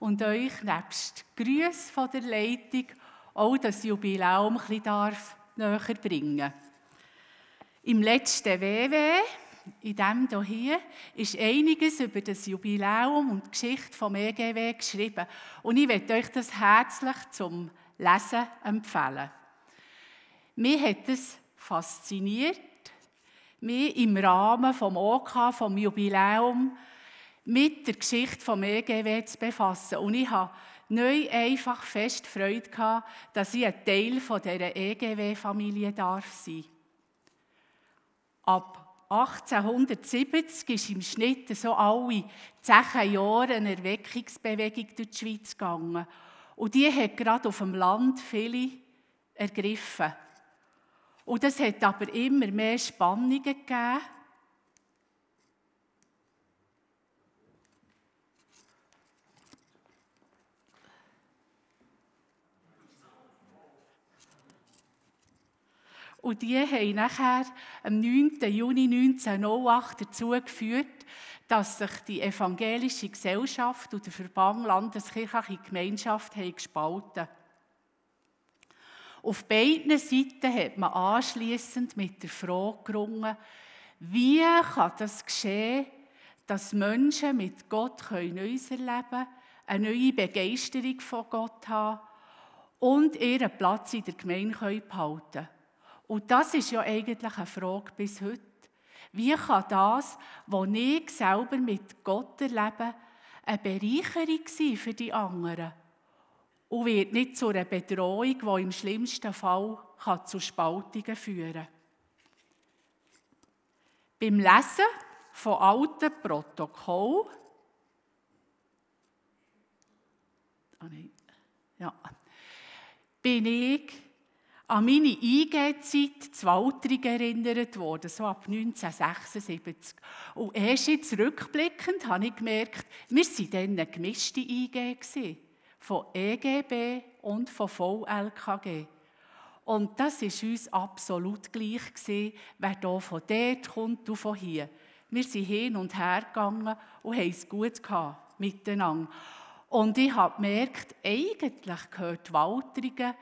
und euch nebst Grüße von der Leitung auch das Jubiläum ein bisschen näher bringen Im letzten WW, in dem hier, ist einiges über das Jubiläum und die Geschichte vom EGW geschrieben. Und ich möchte euch das herzlich zum Lesen empfehlen. Mich hat es fasziniert, mich im Rahmen vom OK, vom Jubiläum, mit der Geschichte vom EGW zu befassen. Und ich habe neu einfach fest Freude gehabt, dass ich ein Teil dieser EGW-Familie darf sein. Ab 1870 ist im Schnitt so alle zehn Jahre eine Erweckungsbewegung durch die Schweiz gegangen. Und die hat gerade auf dem Land viele ergriffen. Und es hat aber immer mehr Spannungen gegeben. Und die haben nachher am 9. Juni 1908 dazu geführt, dass sich die evangelische Gesellschaft und der Verband Landeskirchliche Gemeinschaft haben gespalten Auf beiden Seiten hat man anschließend mit der Frage gerungen, wie kann das geschehen, dass Menschen mit Gott Neues erleben können, eine neue Begeisterung von Gott haben und ihren Platz in der Gemeinde behalten können. Und das ist ja eigentlich eine Frage bis heute. Wie kann das, was ich selber mit Gott erlebe, eine Bereicherung sein für die anderen? Und wird nicht zu einer Bedrohung, die im schlimmsten Fall kann zu Spaltungen führen kann. Beim Lesen von alten Protokollen oh ja, bin ich an meine IG-Zeit zu Waltering erinnert worden, so ab 1976. Und erst jetzt rückblickend habe ich gemerkt, wir waren dann eine gemischte IG, von EGB und von VLKG. Und das war uns absolut gleich, wer hier von dort kommt und von hier. Wir sind hin und her gegangen und haben es gut gehabt, miteinander. Und ich habe gemerkt, eigentlich gehört Walteringen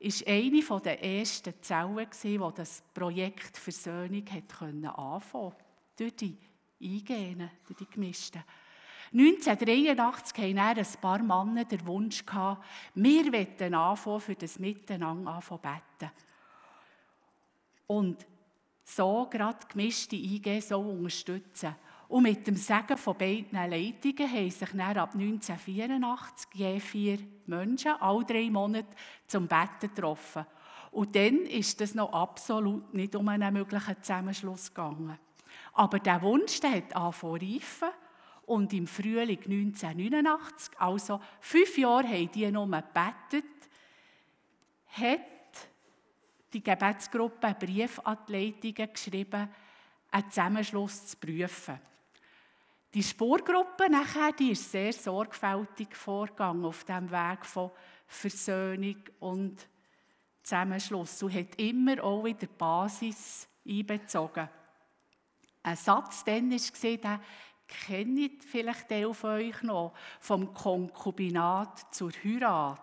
ist eine der ersten Zellen, die das Projekt Versöhnung anfangen konnte. Durch die Eingehen, durch die Gemischten. 1983 hatten ein paar Männer den Wunsch, wir wollen anfangen, für das Miteinander anfangen beten. Und so gerade gemischte Eingehen so unterstützen. Und mit dem Segen von beiden Leitungen haben sich dann ab 1984 je vier Menschen alle drei Monate zum Betten getroffen. Und dann ist es noch absolut nicht um einen möglichen Zusammenschluss gegangen. Aber der Wunsch der hat angefangen und im Frühling 1989, also fünf Jahre haben die nur gebetet, hat die Gebetsgruppe einen Brief an die Leitungen geschrieben, einen Zusammenschluss zu prüfen. Die Spurgruppe nachher, die ist sehr sorgfältig vorgegangen auf dem Weg von Versöhnung und Zusammenschluss und hat immer auch wieder die Basis einbezogen. Ein Satz dann war, den kennt vielleicht der von euch noch, vom Konkubinat zur Heirat.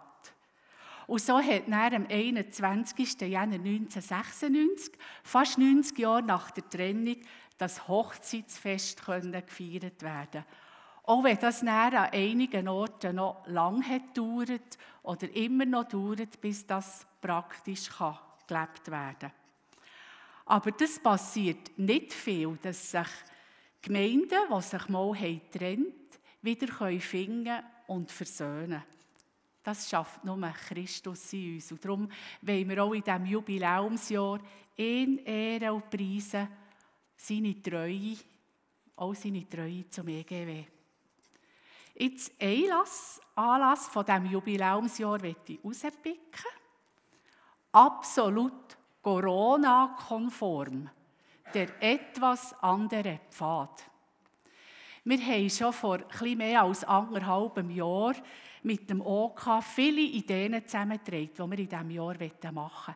Und so hat er am 21. Januar 1996, fast 90 Jahre nach der Trennung, das Hochzeitsfest gefeiert werden Auch wenn das an einigen Orten noch lange hat dauert oder immer noch dauert, bis das praktisch kann gelebt werden kann. Aber das passiert nicht viel, dass sich Gemeinden, die sich mal getrennt wieder finden und versöhnen können. Das schafft nur Christus in uns. Und darum wollen wir auch in diesem Jubiläumsjahr ihn ehren und preisen, seine Treue, auch seine Treue zum EGW. Jetzt Einlass, Anlass von diesem Jubiläumsjahr möchte ich rauspicken. Absolut Corona-konform. Der etwas andere Pfad. Wir haben schon vor etwas mehr als anderthalb Jahr mit dem OK viele Ideen zusammengetragen, die wir in diesem Jahr machen wollen.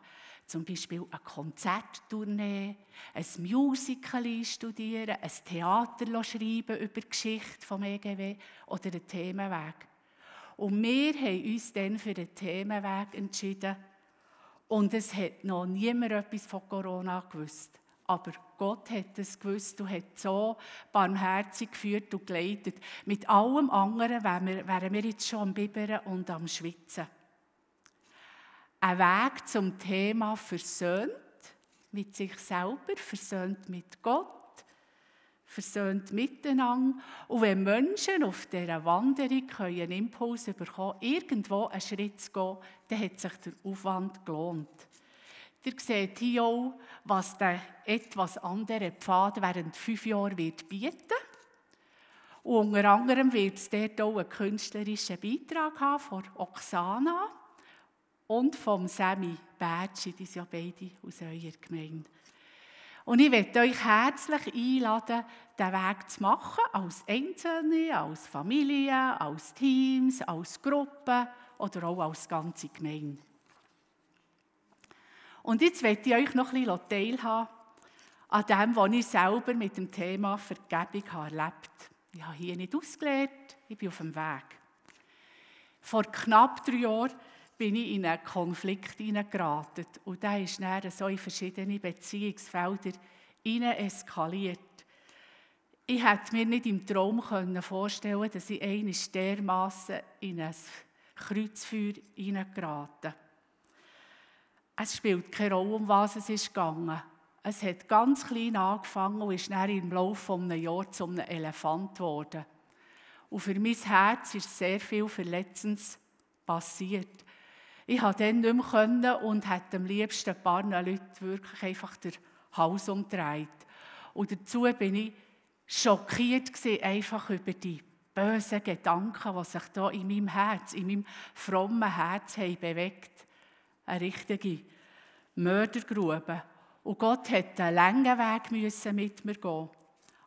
Zum Beispiel eine Konzerttournee, ein Musical studieren, ein Theater schreiben über die Geschichte vom EGW oder einen Themenweg. Und wir haben uns dann für den Themenweg entschieden. Und es hat noch niemand etwas von Corona gewusst. Aber Gott hat es gewusst und hat so barmherzig geführt und geleitet. Mit allem anderen wären wir, wären wir jetzt schon am Bibbern und am Schwitzen. Ein Weg zum Thema versöhnt mit sich selber, versöhnt mit Gott versöhnt miteinander. Und wenn Menschen auf dieser Wanderung einen Impuls bekommen irgendwo einen Schritt zu gehen, dann hat sich der Aufwand gelohnt. Ihr seht hier auch, was der etwas andere Pfad während fünf Jahren wird bieten Und unter anderem wird es dort auch einen künstlerischen Beitrag haben von Oksana und vom Sammy Bertschi, die sind ja beide aus eurer Gemeinde. Und ich möchte euch herzlich einladen, diesen Weg zu machen, als Einzelne, als Familie, als Teams, als Gruppe oder auch als ganze Gemeinde. Und jetzt möchte ich euch noch ein bisschen teilhaben an dem, was ich selber mit dem Thema Vergebung habe erlebt Ich habe hier nicht ausgelernt, ich bin auf dem Weg. Vor knapp drei Jahren bin ich in einen Konflikt hineingeraten. Und der ist dann so in verschiedene Beziehungsfelder hinein eskaliert. Ich hätte mir nicht im Traum vorstellen dass ich einmal dermassen in ein Kreuzfeuer hineingerate. Es spielt keine Rolle, um was es ist gegangen. Es hat ganz klein angefangen und ist dann im Laufe eines Jahres zu einem Elefant geworden. Und für mein Herz ist sehr viel Verletzendes passiert. Ich konnte dann nicht mehr und hätte am liebsten ein paar Leute wirklich einfach den Hals umgedreht. Und dazu bin ich schockiert gewesen, einfach über die bösen Gedanken, die sich da in meinem Herz, in meinem frommen Herz haben bewegt. Eine richtige Mördergrube. Und Gott hat einen langen Weg müssen mit mir gehen.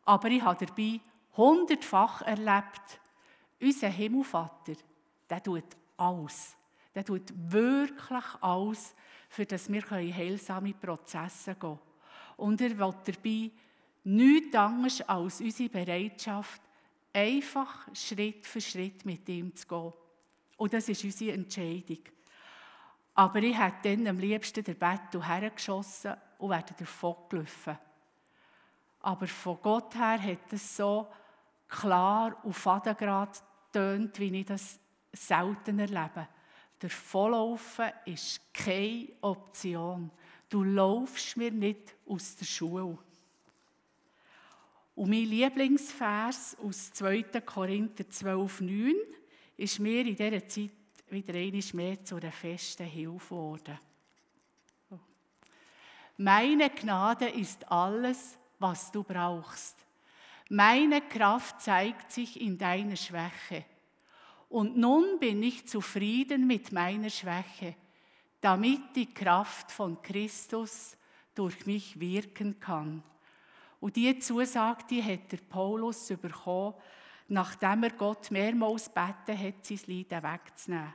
Aber ich habe dabei hundertfach erlebt, unser Himmelvater, der tut alles der tut wirklich alles, für dass wir heilsame Prozesse gehen können. Und er will dabei nichts anderes als unsere Bereitschaft, einfach Schritt für Schritt mit ihm zu gehen. Und das ist unsere Entscheidung. Aber ich hätte dann am liebsten den Bettel hergeschossen und wäre davon gelaufen. Aber von Gott her hat es so klar und fadengrad tönt, wie ich das selten erlebe. Davonlaufen ist keine Option. Du laufst mir nicht aus der Schule. Und mein Lieblingsvers aus 2. Korinther 12, 9 ist mir in dieser Zeit wieder einmal mehr zu einer festen Hilfe geworden. Meine Gnade ist alles, was du brauchst. Meine Kraft zeigt sich in deiner Schwäche. Und nun bin ich zufrieden mit meiner Schwäche, damit die Kraft von Christus durch mich wirken kann. Und diese Zusage, die hat der Paulus bekommen, nachdem er Gott mehrmals beten hat, sein Leiden wegzunehmen.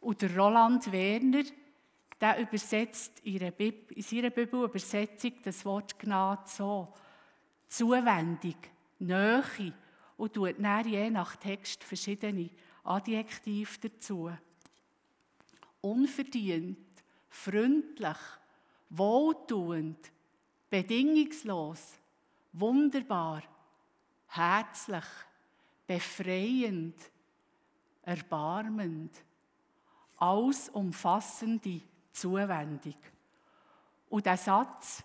Und der Roland Werner, der übersetzt in seiner Bibelübersetzung das Wort Gnade so: Zuwendung, Nähe und tut dann je nach Text verschiedene Adjektiv dazu. Unverdient, freundlich, wohltuend, bedingungslos, wunderbar, herzlich, befreiend, erbarmend, allsumfassende Zuwendung. Und der Satz,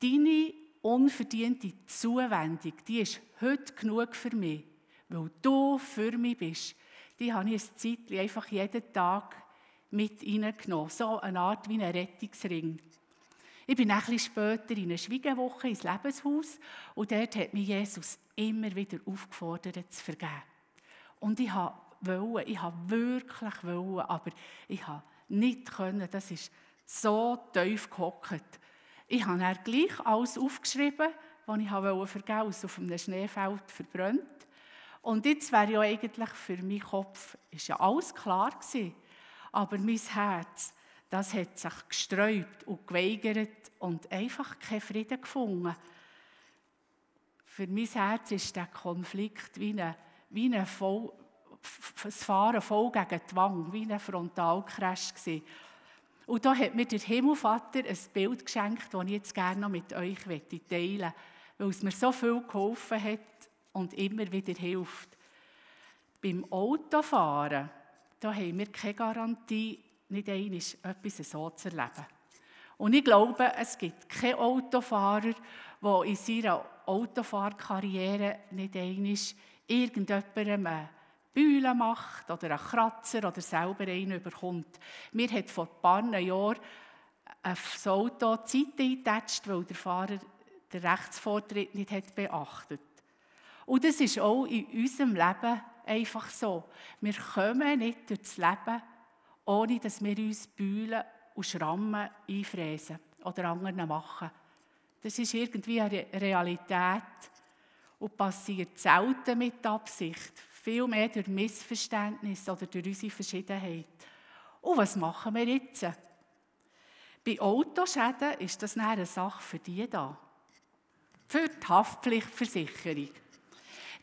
deine unverdiente Zuwendung, die ist heute genug für mich, weil du für mich bist die habe ich ein Zeitchen einfach jeden Tag mit reingenommen. So eine Art wie ein Rettungsring. Ich bin ein bisschen später in eine Schwiegewoche ins Lebenshaus und dort hat mich Jesus immer wieder aufgefordert zu vergeben. Und ich wollte, ich habe wirklich wollen, aber ich habe nicht können. Das ist so tief gehockt. Ich habe dann gleich alles aufgeschrieben, was ich vergeben wollte, auf einem Schneefeld verbrannt. Und jetzt wäre ja eigentlich für meinen Kopf ist ja alles klar gewesen. Aber mein Herz, das hat sich gesträubt und geweigert und einfach keinen Frieden gefunden. Für mein Herz ist der Konflikt wie eine, wie eine voll, das Fahren voll gegen die Wange, wie ein Frontalcrash gewesen. Und da hat mir der Himmelvater ein Bild geschenkt, das ich jetzt gerne noch mit euch teilen möchte, weil es mir so viel geholfen hat und immer wieder hilft. Beim Autofahren, da haben wir keine Garantie, nicht einmal etwas so zu erleben. Und ich glaube, es gibt keinen Autofahrer, der in seiner Autofahrkarriere nicht einmal irgendjemandem eine Bühle macht oder einen Kratzer oder selber einen überkommt. Mir hat vor ein paar Jahren ein Auto Zeit eingetatscht, weil der Fahrer den Rechtsvortritt nicht hat beachtet Und das ist auch in unserem Leben einfach so. Wir kommen nicht durchs Leben, ohne dass wir uns Bühlen und Schrammen einfräsen oder anderen machen. Das ist irgendwie eine Realität und passiert selten mit Absicht, vielmehr durch Missverständnis oder durch unsere Verschiedenheit. Und was machen wir jetzt? Bei Autoschäden ist das eine Sache für die da. Für die Haftpflichtversicherung.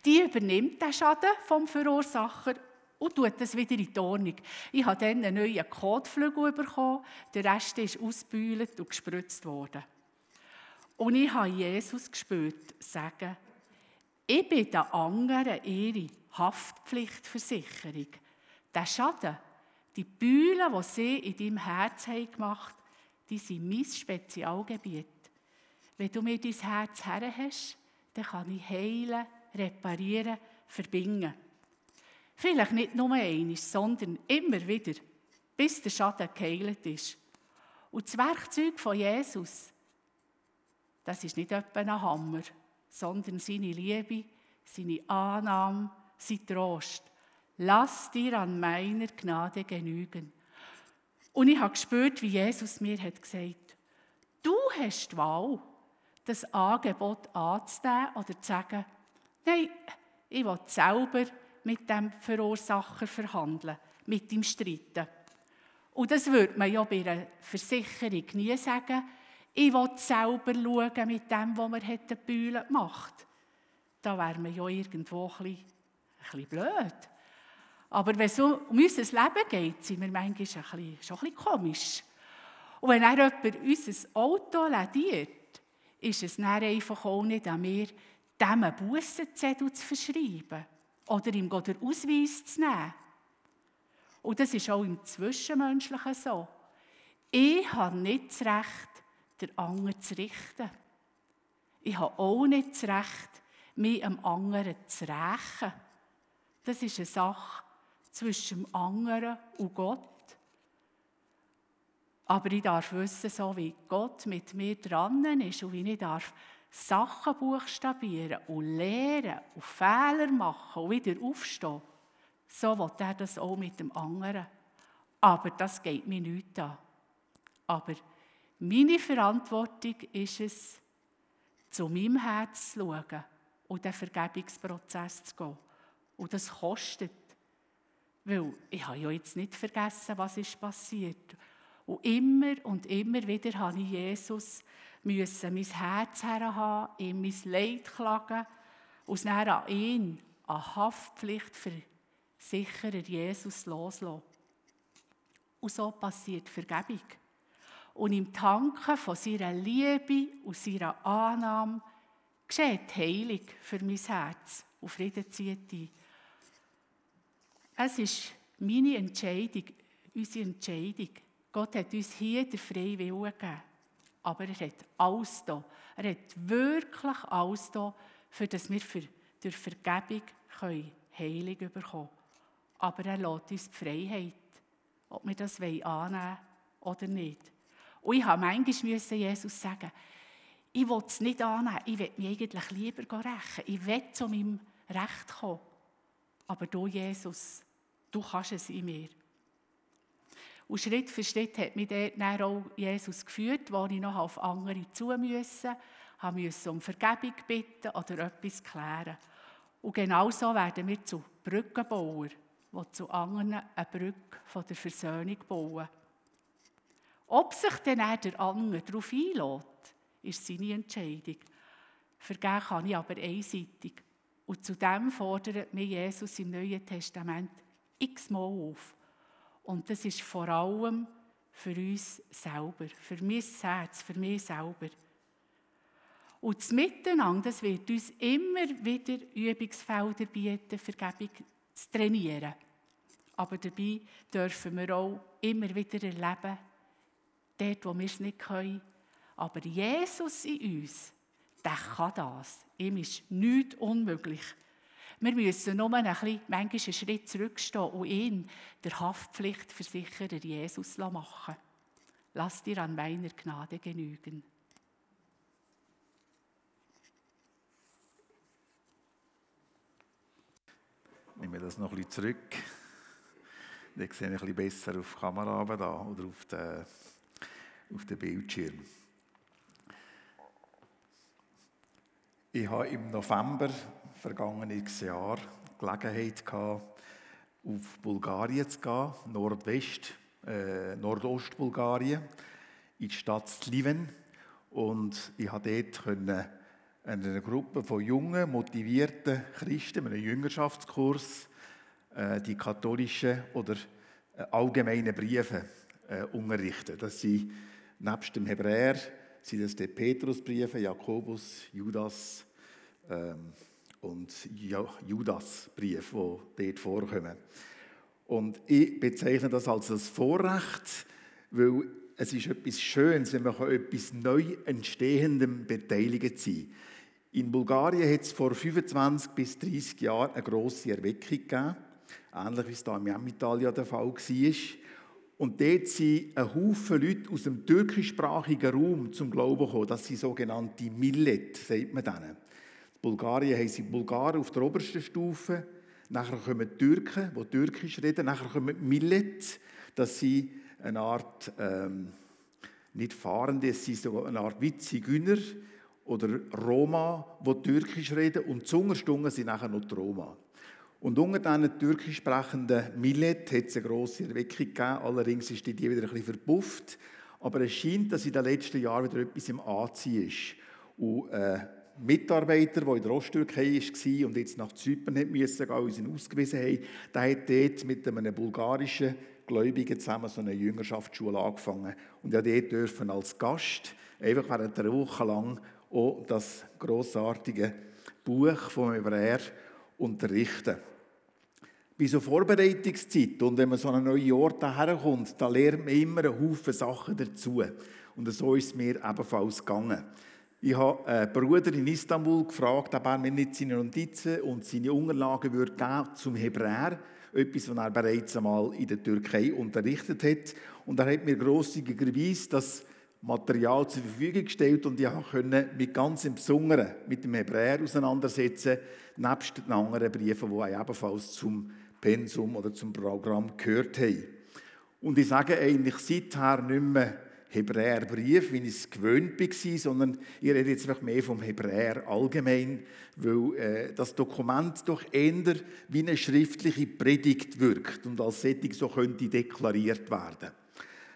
Die übernimmt den Schaden vom Verursacher und tut das wieder in die Ordnung. Ich habe dann einen neuen Kotflügel bekommen, der Rest ist ausgebühlt und gespritzt worden. Und ich habe Jesus gespürt, sagen, ich bin der anderen ihre Haftpflichtversicherung. Der Schaden, die Bühlen, die sie in deinem Herz haben gemacht die sind mein Spezialgebiet. Wenn du mir dein Herz her hast, dann kann ich heilen, reparieren, verbinden. Vielleicht nicht nur einmal, sondern immer wieder, bis der Schaden geheilt ist. Und das Werkzeug von Jesus, das ist nicht etwa ein Hammer, sondern seine Liebe, seine Annahme, sein Trost. Lass dir an meiner Gnade genügen. Und ich habe gespürt, wie Jesus mir hat gesagt, du hast die Wahl, das Angebot anzunehmen oder zu sagen, nein, ich will selber mit dem Verursacher verhandeln, mit ihm streiten. Und das würde man ja bei einer Versicherung nie sagen. Ich will selber schauen mit dem, was man die Bühne macht. Da wäre man ja irgendwo ein bisschen, ein bisschen blöd. Aber wenn es um unser Leben geht, sind wir manchmal ein bisschen, schon ein bisschen komisch. Und wenn er jemand unser Auto lädiert, ist es dann einfach auch nicht an mir, dem einen Bussenzettel zu verschreiben oder ihm den Ausweis zu nehmen. Und das ist auch im Zwischenmenschlichen so. Ich habe nicht das Recht, den anderen zu richten. Ich habe auch nicht das Recht, mich am anderen zu rächen. Das ist eine Sache zwischen dem anderen und Gott. Aber ich darf wissen, so wie Gott mit mir dran ist und wie ich darf Sachen buchstabieren und lernen und Fehler machen und wieder aufstehen, so will er das auch mit dem anderen. Aber das geht mir nicht an. Aber meine Verantwortung ist es, zu meinem Herz zu schauen und den Vergebungsprozess zu gehen. Und das kostet. Weil ich habe ja jetzt nicht vergessen, was ist passiert. Und immer und immer wieder habe ich Jesus müssen mein Herz herhaben, ihm mein Leid klagen und dann an ihn, an Haftpflicht versicherer Jesus loslassen. Und so passiert Vergebung. Und im Tanken von seiner Liebe und seiner Annahme geschieht Heilung für mein Herz und Frieden zieht ein. Es ist meine Entscheidung, unsere Entscheidung. Gott hat uns hier den freien Willen gegeben. Aber er hat alles da. Er hat wirklich alles da, für dass wir für, durch Vergebung können Heilung bekommen Aber er lässt uns die Freiheit, ob wir das annehmen wollen oder nicht. Und ich habe manchmal Jesus sagen, ich will es nicht annehmen, ich will mich eigentlich lieber rächen. Ich will zu meinem Recht kommen. Aber du, Jesus, du kannst es in mir. Und Schritt für Schritt hat mich dann auch Jesus geführt, wo ich noch auf andere zu musste, musste um Vergebung bitten oder etwas klären. Und genau so werden wir zu Brückenbauern, die zu anderen eine Brücke von der Versöhnung bauen. Ob sich dann der andere darauf einlädt, ist seine Entscheidung. Vergeben kann ich aber einseitig. Und zudem fordert mir Jesus im Neuen Testament x-mal auf. Und das ist vor allem für uns selber, für mein Herz, für mich selber. Und das Miteinander, das wird uns immer wieder Übungsfelder bieten, Vergebung zu trainieren. Aber dabei dürfen wir auch immer wieder erleben, dort, wo wir es nicht können. Aber Jesus in uns, der kann das. Ihm ist nichts unmöglich. Wir müssen nur ein bisschen, manchmal einen Schritt zurückstehen und ihn, der Haftpflichtversicherer Jesus, machen Lass dir an meiner Gnade genügen. Nehmen wir das noch ein bisschen zurück. Dann sehe ich ein bisschen besser auf die Kamera da oder auf den, auf den Bildschirm. Ich habe im November vergangenes Jahr Gelegenheit gehabt, auf Bulgarien zu gehen, Nordwest, äh, Nordostbulgarien, in die Stadt Sliven. Und ich konnte dort einer Gruppe von jungen, motivierten Christen, einem Jüngerschaftskurs, äh, die katholischen oder äh, allgemeinen Briefe äh, unterrichten. Das sind nebst dem Hebräer sind das die Petrusbriefe, Jakobus, Judas ähm, und Judasbrief, die dort vorkommen. Und ich bezeichne das als ein Vorrecht, weil es ist etwas Schönes, wenn man etwas neu Entstehendem beteiligt sein In Bulgarien hat es vor 25 bis 30 Jahren eine grosse Erweckung gegeben, ähnlich wie es da in Italien der Fall war. Und dort sind ein Haufen Leute aus dem türkischsprachigen Raum zum Glauben gekommen. Das sind sogenannte Millet, sagt man denen. In Bulgarien haben sie Bulgaren auf der obersten Stufe, nachher kommen die Türken, die Türkisch reden, nachher kommen die Millet, das sind eine Art, ähm, nicht Fahrende, es sind so eine Art Witzigüner oder Roma, die Türkisch reden und Zungerstungen sind nachher noch die Roma. Und unter diesen türkisch sprechenden Millet hat es eine grosse Erweckung gegeben. Allerdings ist die wieder ein bisschen verpufft. Aber es scheint, dass in den letzten Jahren wieder etwas im Anziehen ist. Und äh, Mitarbeiter, der in der Osttürkei war und jetzt nach Zypern musste, uns ihn ausgewiesen haben, der hat dort mit einem bulgarischen Gläubigen zusammen so eine Jüngerschaftsschule angefangen. Und ja, dort dürfen als Gast einfach während einer Woche lang auch das grossartige Buch vom Hebräer unterrichten. Bei so Vorbereitungszeit und wenn man so einen neuen Ort herkommt, da lernt man immer einen Haufen Sachen dazu. Und so ist es mir ebenfalls gegangen. Ich habe einen Bruder in Istanbul gefragt, ob er mir nicht seine Notizen und seine Unterlagen würde geben zum Hebräer, etwas, was er bereits einmal in der Türkei unterrichtet hat. Und er hat mir grosszügigerweise das Material zur Verfügung gestellt und ich konnte mich ganz im Besonderen mit dem Hebräer auseinandersetzen, nebst den anderen Briefen, die ebenfalls zum Pensum oder zum Programm gehört haben. Und ich sage eigentlich seither nicht mehr Hebräerbrief, wie ich es gewöhnt war, sondern ich rede jetzt einfach mehr vom Hebräer allgemein, weil äh, das Dokument doch eher wie eine schriftliche Predigt wirkt und als Setting so könnte deklariert werden.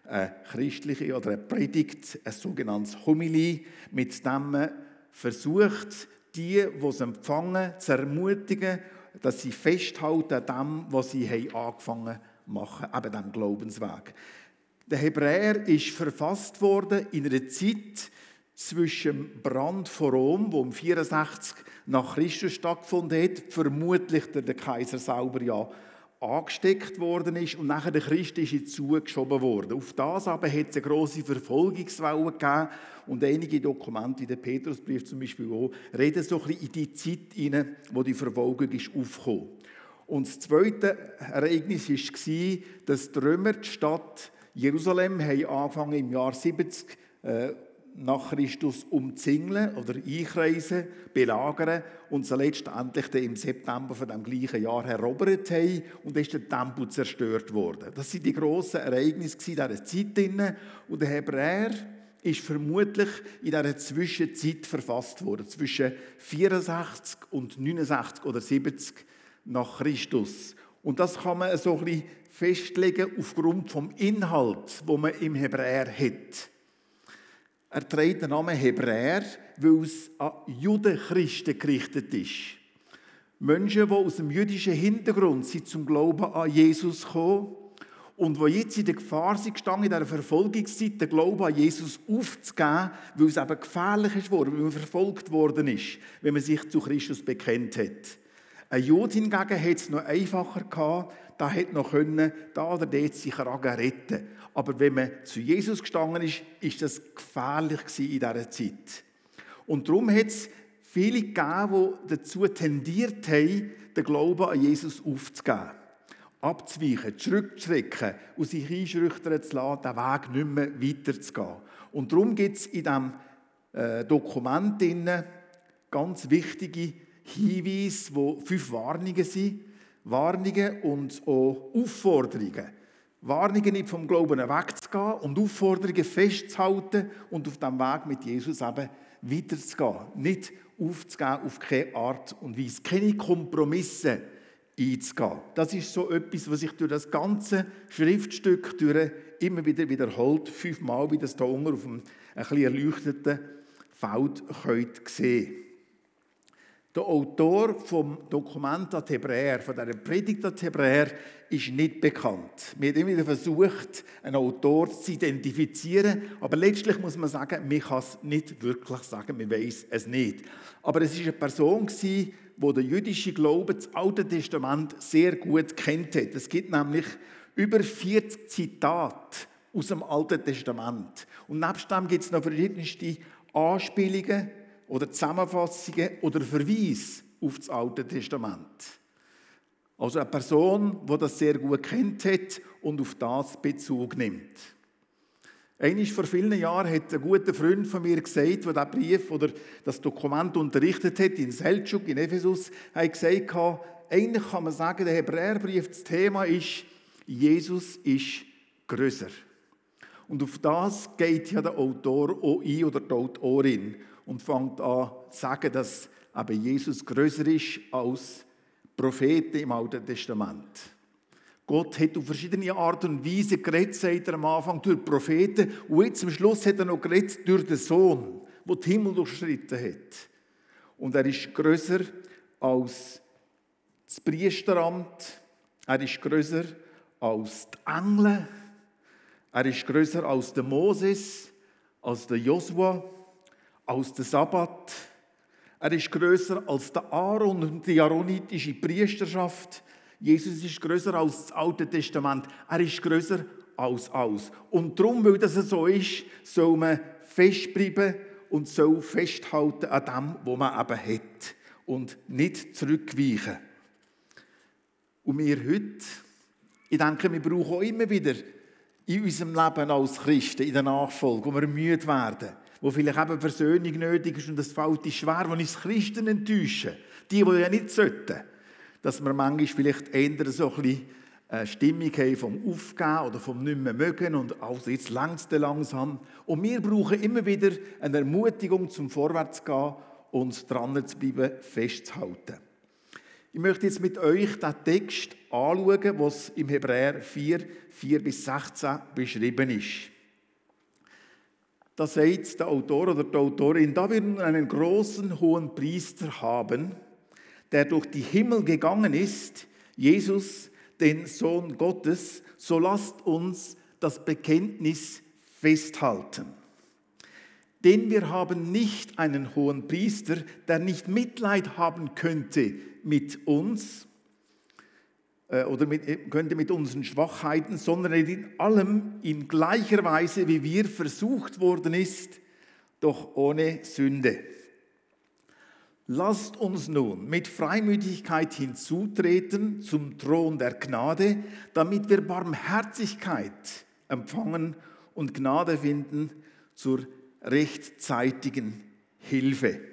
Eine christliche oder eine Predigt, ein sogenanntes Homilie, mit dem man versucht, die, die es empfangen, zu ermutigen, dass sie festhalten an dem, was sie haben angefangen zu machen, eben dem Glaubensweg. Der Hebräer ist verfasst worden in einer Zeit zwischen dem Brand von Rom, wo um 64 nach Christus stattgefunden hat, vermutlich der Kaiser selber ja angesteckt worden ist und nachher der Christ ist hinzugeschoben worden. Auf das aber hat es eine grosse Verfolgungswelle gegeben und einige Dokumente, wie der Petrusbrief zum Beispiel auch, reden so ein bisschen in die Zeit hinein, wo die Verfolgung ist aufgekommen. Und das zweite Ereignis war, dass die Römer die Stadt Jerusalem haben angefangen im Jahr 70 äh, nach Christus umzingeln oder einkreisen, belagern und sie letztendlich im September von dem gleichen Jahr erobert haben und ist der Tempel zerstört worden. Das sind die grossen Ereignisse dieser Zeit. Und der Hebräer ist vermutlich in dieser Zwischenzeit verfasst worden, zwischen 64 und 69 oder 70 nach Christus. Und das kann man so ein bisschen festlegen aufgrund vom Inhalt, wo man im Hebräer hat. Er trägt den Namen Hebräer, weil es an Judenchristen gerichtet ist. Menschen, die aus dem jüdischen Hintergrund sind zum Glauben an Jesus gekommen und die jetzt in der Gefahr sind gestanden, in dieser Verfolgungszeit den Glauben an Jesus aufzugeben, weil es eben gefährlich ist weil man verfolgt worden ist, wenn man sich zu Christus bekennt hat. Ein Jude hingegen hat es noch einfacher gehabt, da hätte noch können, da oder dort sich retten Aber wenn man zu Jesus gestanden ist, ist das gefährlich in dieser Zeit. Und darum hat es viele gegeben, die dazu tendiert haben, den Glauben an Jesus aufzugeben. Abzuweichen, zurückzuschrecken und sich einschüchtern zu lassen, den Weg nicht mehr weiterzugehen. Und darum gibt es in diesem äh, Dokument ganz wichtige Hinweise, wo fünf Warnungen sind. Warnungen und auch Aufforderungen. Warnungen nicht vom Glauben wegzugehen und Aufforderungen festzuhalten und auf dem Weg mit Jesus eben weiterzugehen. Nicht aufzugeben auf keine Art und Weise. Keine Kompromisse einzugehen. Das ist so etwas, was sich durch das ganze Schriftstück durch immer wieder wiederholt, fünfmal, wie das hier unten auf einem ein bisschen erleuchteten Feld könnt sehen Der Autor vom Dokument an Hebräer, von dieser Predigt an Hebräer, ist nicht bekannt. Wir haben immer wieder versucht, einen Autor zu identifizieren, aber letztlich muss man sagen, man kann es nicht wirklich sagen, man weiß es nicht. Aber es war eine Person, die den jüdischen Glauben, das Alte Testament, sehr gut kennt hat. Es gibt nämlich über 40 Zitate aus dem Alten Testament. Und nebst dem gibt es noch verschiedenste Anspielungen oder Zusammenfassungen oder Verweise auf das Alte Testament. Also eine Person, die das sehr gut kennt hat und auf das Bezug nimmt. Einmal vor vielen Jahren hat ein guter Freund von mir gesagt, der diesen Brief oder das Dokument unterrichtet hat, in Seltschuk, in Ephesus, hat gesagt, eigentlich kann man sagen, der Hebräerbrief, das Thema ist, Jesus ist größer. Und auf das geht ja der Autor auch ein oder die Autorin und fängt an zu sagen, dass aber Jesus größer ist als Propheten im Alten Testament. Gott hat auf verschiedene Art und Weise geredet, sagt er am Anfang, durch Propheten. Und jetzt am Schluss hat er noch geredet durch den Sohn, der den Himmel durchschritten hat. Und er ist größer als das Priesteramt. Er ist größer als die Engel. Er ist größer als der Moses, als der Josua, als der Sabbat er ist größer als der Aaron und die aaronitische Priesterschaft. Jesus ist größer als das Alte Testament. Er ist größer als alles. Und darum, weil das so ist, soll man festbleiben und soll festhalten an dem, was man eben hat. Und nicht zurückweichen. Und wir heute, ich denke, wir brauchen auch immer wieder in unserem Leben als Christen, in der Nachfolge, wo wir müde werden wo vielleicht eben Versöhnung nötig ist und das fällt ist schwer, wo uns Christen enttäuschen. Die, die ja nicht sollten. Dass wir manchmal vielleicht eher so ein bisschen eine Stimmung haben vom Aufgeben oder vom nicht mehr mögen und also jetzt längst langsam. Und wir brauchen immer wieder eine Ermutigung zum Vorwärts zu gehen und dran zu bleiben, festzuhalten. Ich möchte jetzt mit euch den Text anschauen, was im Hebräer 4, 4 bis 16 beschrieben ist da sagt der Autor oder die Autorin, da wir nun einen großen hohen Priester haben, der durch die Himmel gegangen ist, Jesus, den Sohn Gottes, so lasst uns das Bekenntnis festhalten. Denn wir haben nicht einen hohen Priester, der nicht Mitleid haben könnte mit uns, oder mit, äh, könnte mit unseren Schwachheiten, sondern in allem in gleicher Weise, wie wir versucht worden ist, doch ohne Sünde. Lasst uns nun mit Freimütigkeit hinzutreten zum Thron der Gnade, damit wir Barmherzigkeit empfangen und Gnade finden zur rechtzeitigen Hilfe.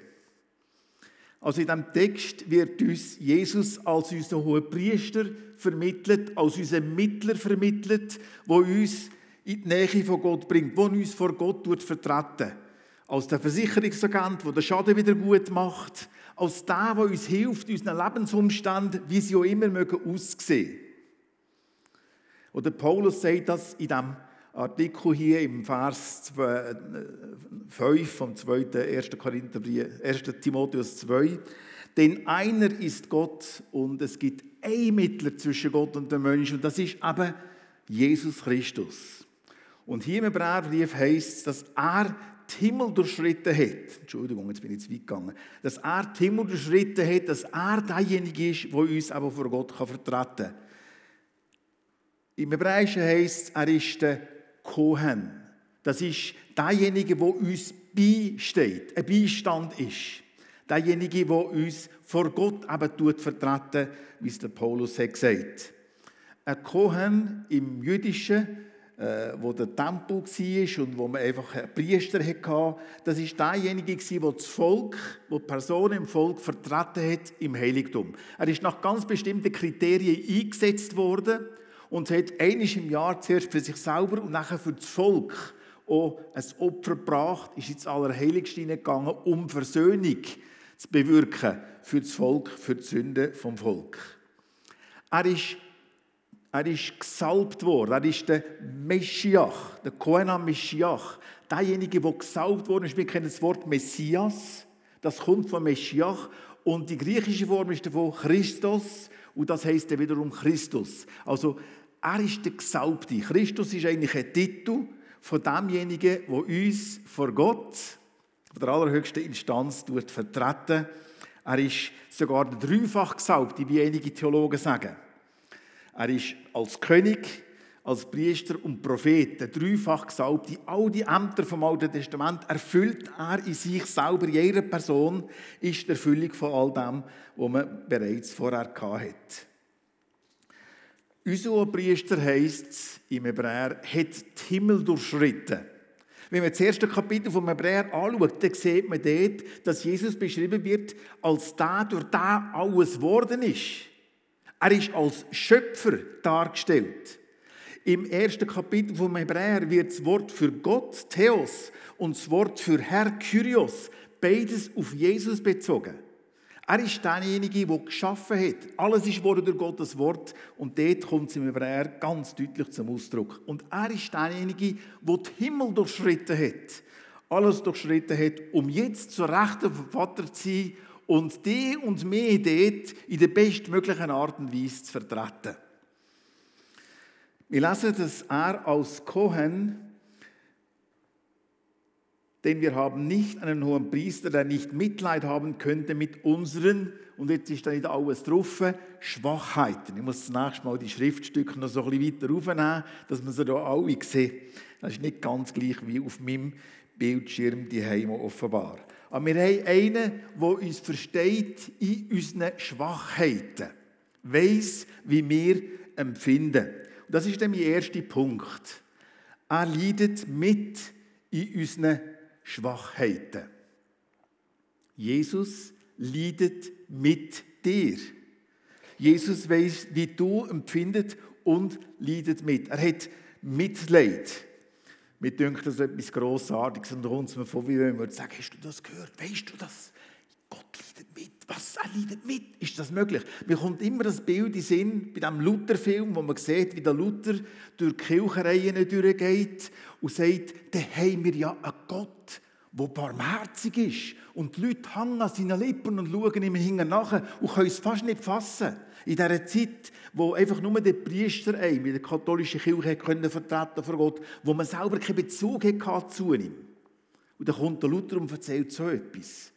Also in diesem Text wird uns Jesus als unser hoher Priester vermittelt, als unser Mittler vermittelt, wo uns in die Nähe von Gott bringt, wo uns vor Gott vertreten Als der Versicherungsagent, der den Schaden wieder gut macht, als der, der uns hilft, unseren Lebensumständen, wie sie auch immer mögen, aussehen. Oder Paulus sagt das in dem Artikel hier im Vers 5 vom 2. 1. Korintherbrief, 1. Timotheus 2. Denn einer ist Gott und es gibt ein Mittler zwischen Gott und dem Menschen und das ist eben Jesus Christus. Und hier im Hebräerbrief heißt es, dass er die Himmel durchschritten hat. Entschuldigung, jetzt bin ich zu weit gegangen. Dass er die Himmel durchschritten hat, dass er derjenige ist, der uns aber vor Gott vertreten kann. Im Hebräischen heißt es, er ist der Kohen. Das ist derjenige, der uns beisteht, ein Beistand ist. Derjenige, der uns vor Gott eben vertreten, wie es der Paulus hat gesagt. Ein Kohen im Jüdischen äh, wo der Tempel war und wo man einfach einen Priester hatte, das war derjenige, der das Volk, wo die Person im Volk vertreten hat im Heiligtum. Er ist nach ganz bestimmten Kriterien eingesetzt worden und hat einiges im Jahr zuerst für sich selber und nachher für das Volk auch ein Opfer gebracht, ist ins Allerheiligste gegangen, um Versöhnung zu bewirken für das Volk, für die Sünde vom Volk. Er ist er ist gesalbt worden. Er ist der Meschiach, der Kohen Meschiach. Derjenige, der gesalbt worden ist. Wir kennen das Wort Messias. Das kommt von Meschiach. Und die griechische Form ist davon Christus. Und das heißt dann wiederum Christus. Also, er ist der Gesalbte. Christus ist eigentlich ein Titel von demjenigen, der uns vor Gott, von der allerhöchsten Instanz, vertreten. Er ist sogar der dreifach Gesalbte, wie einige Theologen sagen. Er ist als König, als Priester und Prophet, der dreifach gesalbte, all die Ämter vom Alten Testament erfüllt er in sich selber. Jede Person ist die Erfüllung von all dem, was man bereits vorher hatte. Unser Priester heisst es im Hebräer, hat die Himmel durchschritten. Wenn man das erste Kapitel vom Hebräer anschaut, dann sieht man dort, dass Jesus beschrieben wird als der, durch den alles geworden ist. Er ist als Schöpfer dargestellt. Im ersten Kapitel vom Hebräer wird das Wort für Gott, Theos, und das Wort für Herr, Kyrios, beides auf Jesus bezogen. Er ist derjenige, der geschaffen hat. Alles ist wurde durch Gottes Wort und dort kommt es im Hebräer ganz deutlich zum Ausdruck. Und er ist derjenige, der den Himmel durchschritten hat. Alles durchschritten hat, um jetzt zur Rechten Vater zu sein und die und mich dort in der bestmöglichen Art und Weise zu vertreten. Wir lesen, dass er als Kohen, denn wir haben nicht einen hohen Priester, der nicht Mitleid haben könnte mit unseren, und jetzt ist da nicht alles drauf, Schwachheiten. Ich muss das nächste Mal die Schriftstücke noch so ein bisschen weiter aufnehmen, dass man sie da alle sieht. Das ist nicht ganz gleich wie auf meinem Bildschirm die Heime offenbar. Aber wir haben einen, der uns versteht in unseren Schwachheiten. Weiss, wie wir empfinden. Und das ist dann mein erster Punkt. Er leidet mit in unseren Schwachheiten. Jesus leidet mit dir. Jesus weiß, wie du empfindet und leidet mit. Er hat Mitleid. Mir denkt das etwas Grossartiges und uns mir vor, wie wenn wir sagen, hast du das gehört? Weißt du das? Mit. Was? Er leidet mit. Ist das möglich? Mir kommt immer das Bild in Sinn bei diesem Luther-Film, wo man sieht, wie der Luther durch die Kirchenreihen durchgeht und sagt, da haben wir ja einen Gott, der barmherzig ist. Und die Leute hängen an seinen Lippen und schauen ihm hinten nach und können es fast nicht fassen. In dieser Zeit, wo einfach nur der Priester ein, wie der katholischen Kirche können vertreten vor Gott, wo man selber keinen Bezug hatte zu ihm. Und dann kommt der Luther und erzählt so etwas.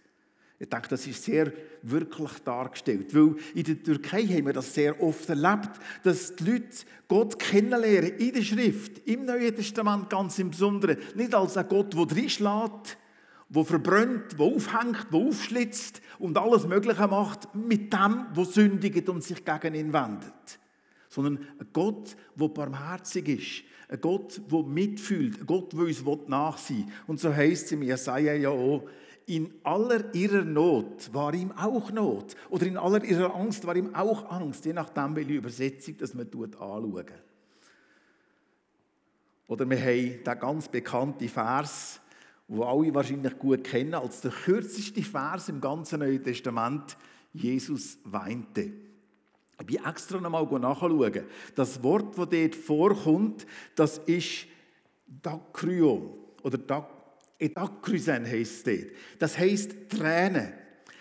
Ich denke, das ist sehr wirklich dargestellt. Weil in der Türkei haben wir das sehr oft erlebt, dass die Leute Gott kennenlernen in der Schrift, im Neuen Testament ganz im Besonderen. Nicht als ein Gott, der reinschlägt, wo verbrennt, wo aufhängt, wo aufschlitzt und alles Mögliche macht mit dem, wo sündigt und sich gegen ihn wendet. Sondern ein Gott, der barmherzig ist. Ein Gott, der mitfühlt. Ein Gott, der uns nachsehen will. Und so heißt es im Jesaja ja auch, in aller ihrer Not war ihm auch Not. Oder in aller ihrer Angst war ihm auch Angst. Je nachdem, welche Übersetzung das man anschauen. Oder wir haben den ganz bekannten Vers, wo alle wahrscheinlich gut kennen, als der kürzeste Vers im ganzen Neuen Testament, Jesus weinte. Ich bin extra nochmal nachschauen. Das Wort, das dort vorkommt, das ist Dakryo oder Edakrysen heisst es dort. Das heisst Tränen.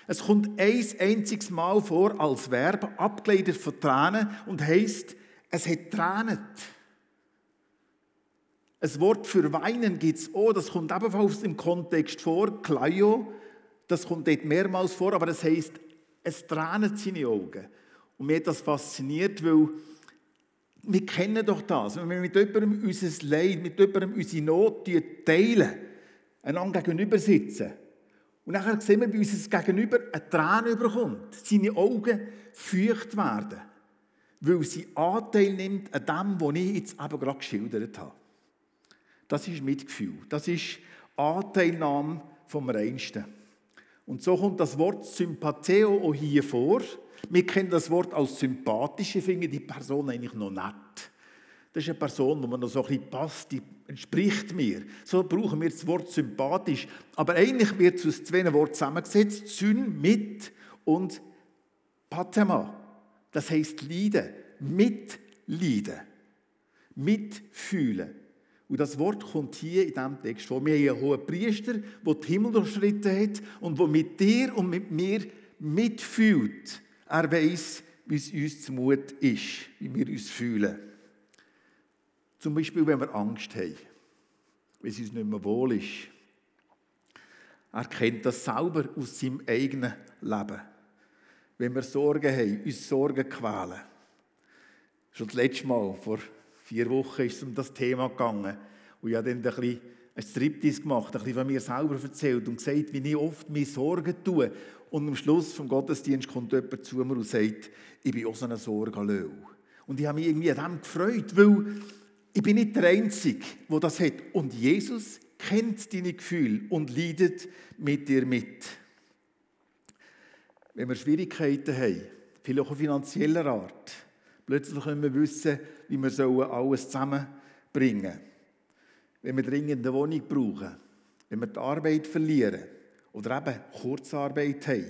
Es kommt ein einziges Mal vor als Verb, abgeleitet von Tränen und heißt, es hat Tränen. Ein Wort für weinen gibt es auch, das kommt ebenfalls im Kontext vor, Kleio, das kommt dort mehrmals vor, aber das heißt, es tränen seine Augen. Und mir hat das fasziniert, weil wir kennen doch das, wenn wir mit jemandem unser Leid, mit jemandem unsere Not teilen, einander gegenüber sitzen. Und nachher sehen wir, wie unser Gegenüber eine Träne überkommt, seine Augen feucht werden, weil sie Anteil nimmt an dem, was ich jetzt eben gerade geschildert habe. Das ist Mitgefühl, das ist Anteilnahme vom Reinsten. Und so kommt das Wort Sympatheo auch hier vor. Wir kennen das Wort als sympathisch, ich die Person eigentlich noch nett. Das ist eine Person, die mir noch so ein bisschen passt, die entspricht mir. So brauchen wir das Wort sympathisch. Aber eigentlich wird es aus zwei Worten zusammengesetzt: Syn, mit und Pathema. Das heißt Leiden, mitleiden, mitfühlen. Und das Wort kommt hier in diesem Text vor. Wir haben einen hohen Priester, der den Himmel durchschritten hat und der mit dir und mit mir mitfühlt. Er weiß, wie es uns zumut ist, wie wir uns fühlen. Zum Beispiel, wenn wir Angst haben, wenn es uns nicht mehr wohl ist. Er kennt das selber aus seinem eigenen Leben. Wenn wir Sorgen haben, uns Sorgen quälen. Schon das letzte Mal, vor vier Wochen, ist es um das Thema gegangen. Und ich habe dann ein bisschen Striptease gemacht, ein bisschen von mir selber erzählt und gesagt, wie ich oft mir Sorgen tue. Und am Schluss vom Gottesdienst kommt jemand zu mir und sagt, ich bin auch so eine Sorgenlöw. Und ich habe mich irgendwie an dem gefreut, weil ich bin nicht der Einzige, der das hat. Und Jesus kennt deine Gefühle und leidet mit dir mit. Wenn wir Schwierigkeiten haben, vielleicht auch finanzieller Art, plötzlich können wir wissen, wie wir alles zusammenbringen sollen. Wenn wir dringend eine Wohnung brauchen, wenn wir die Arbeit verlieren oder eben Kurzarbeit haben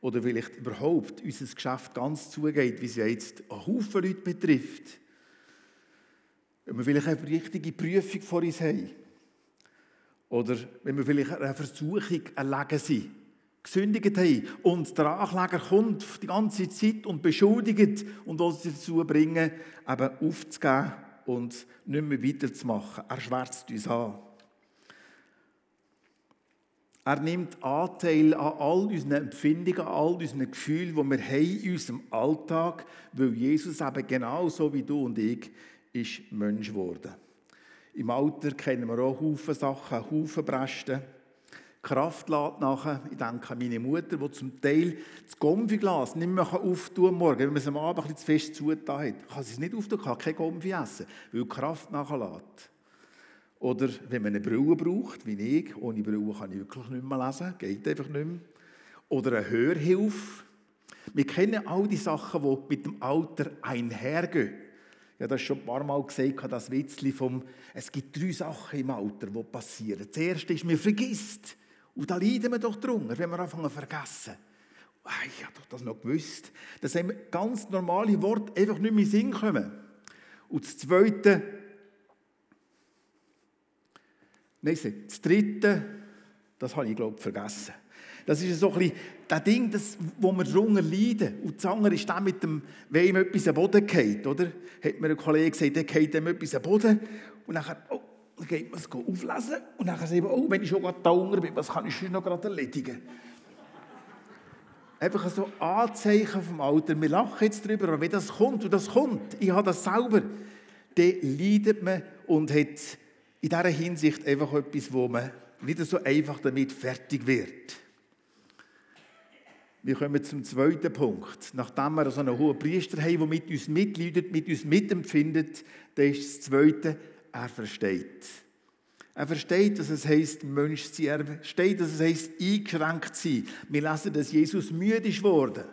oder vielleicht überhaupt unser Geschäft ganz zugeht, wie es jetzt einen Haufen Leute betrifft, wenn wir vielleicht eine richtige Prüfung vor uns haben oder wenn wir vielleicht eine Versuchung erlegen sind, gesündigt haben und der Ankläger kommt die ganze Zeit und beschuldigt und uns dazu bringen, eben aufzugeben und nicht mehr weiterzumachen. Er schwärzt uns an. Er nimmt Anteil an all unseren Empfindungen, an all unseren Gefühlen, die wir haben in unserem Alltag, weil Jesus eben genauso wie du und ich ist Mensch geworden. Im Alter kennen wir auch Haufen Sachen, Haufen Bresten. Kraft lässt nachher. Ich denke an meine Mutter, die zum Teil das Gomfiglas nicht mehr auftun morgen, wenn man es am Abend ein bisschen zu fest zugetan hat. Kann sie es nicht auftun, kann kein Gomfi essen, weil die Kraft nachher lässt. Oder wenn man eine Brille braucht, wie ich, ohne Brille kann ich wirklich nicht mehr lesen, geht einfach nicht mehr. Oder eine Hörhilfe. Wir kennen all die Sachen, die mit dem Alter einhergehen. Ich habe das schon ein paar Mal gesagt, das Witzli vom, es gibt drei Sachen im Alter, die passieren. Das erste ist, man vergisst. Und da leiden wir doch drunter, wenn wir anfangen zu vergessen. Ah, ich habe doch das noch gewusst. Dass einem ganz normale Worte einfach nicht mehr in den Sinn kommen. Und das Zweite, nein, das Dritte, das habe ich, glaube ich, vergessen. Das ist so ein bisschen das Ding, das, wo wir drunter leiden. Und das andere ist dann mit dem, wenn ihm etwas am Boden geht, oder? Hat mir ein Kollege gesagt, der geht ihm etwas am Boden. Und dann, oh, dann geht man es auflesen und dann sagt man, oh, wenn ich schon gerade da unten bin, was kann ich schon noch gerade erledigen? Einfach so Anzeichen vom Alter. Wir lachen jetzt darüber, aber wenn das kommt, und das kommt, ich habe das selber, dann leidet man und hat in dieser Hinsicht einfach etwas, wo man nicht so einfach damit fertig wird. Wir kommen zum zweiten Punkt. Nachdem wir so einen hohen Priester haben, der mit uns mitleidet, mit uns mitempfindet, dann ist das zweite, er versteht. Er versteht, dass es heißt Mensch sein. Er versteht, dass es heißt eingeschränkt sein. Wir lesen, dass Jesus müde ist worden.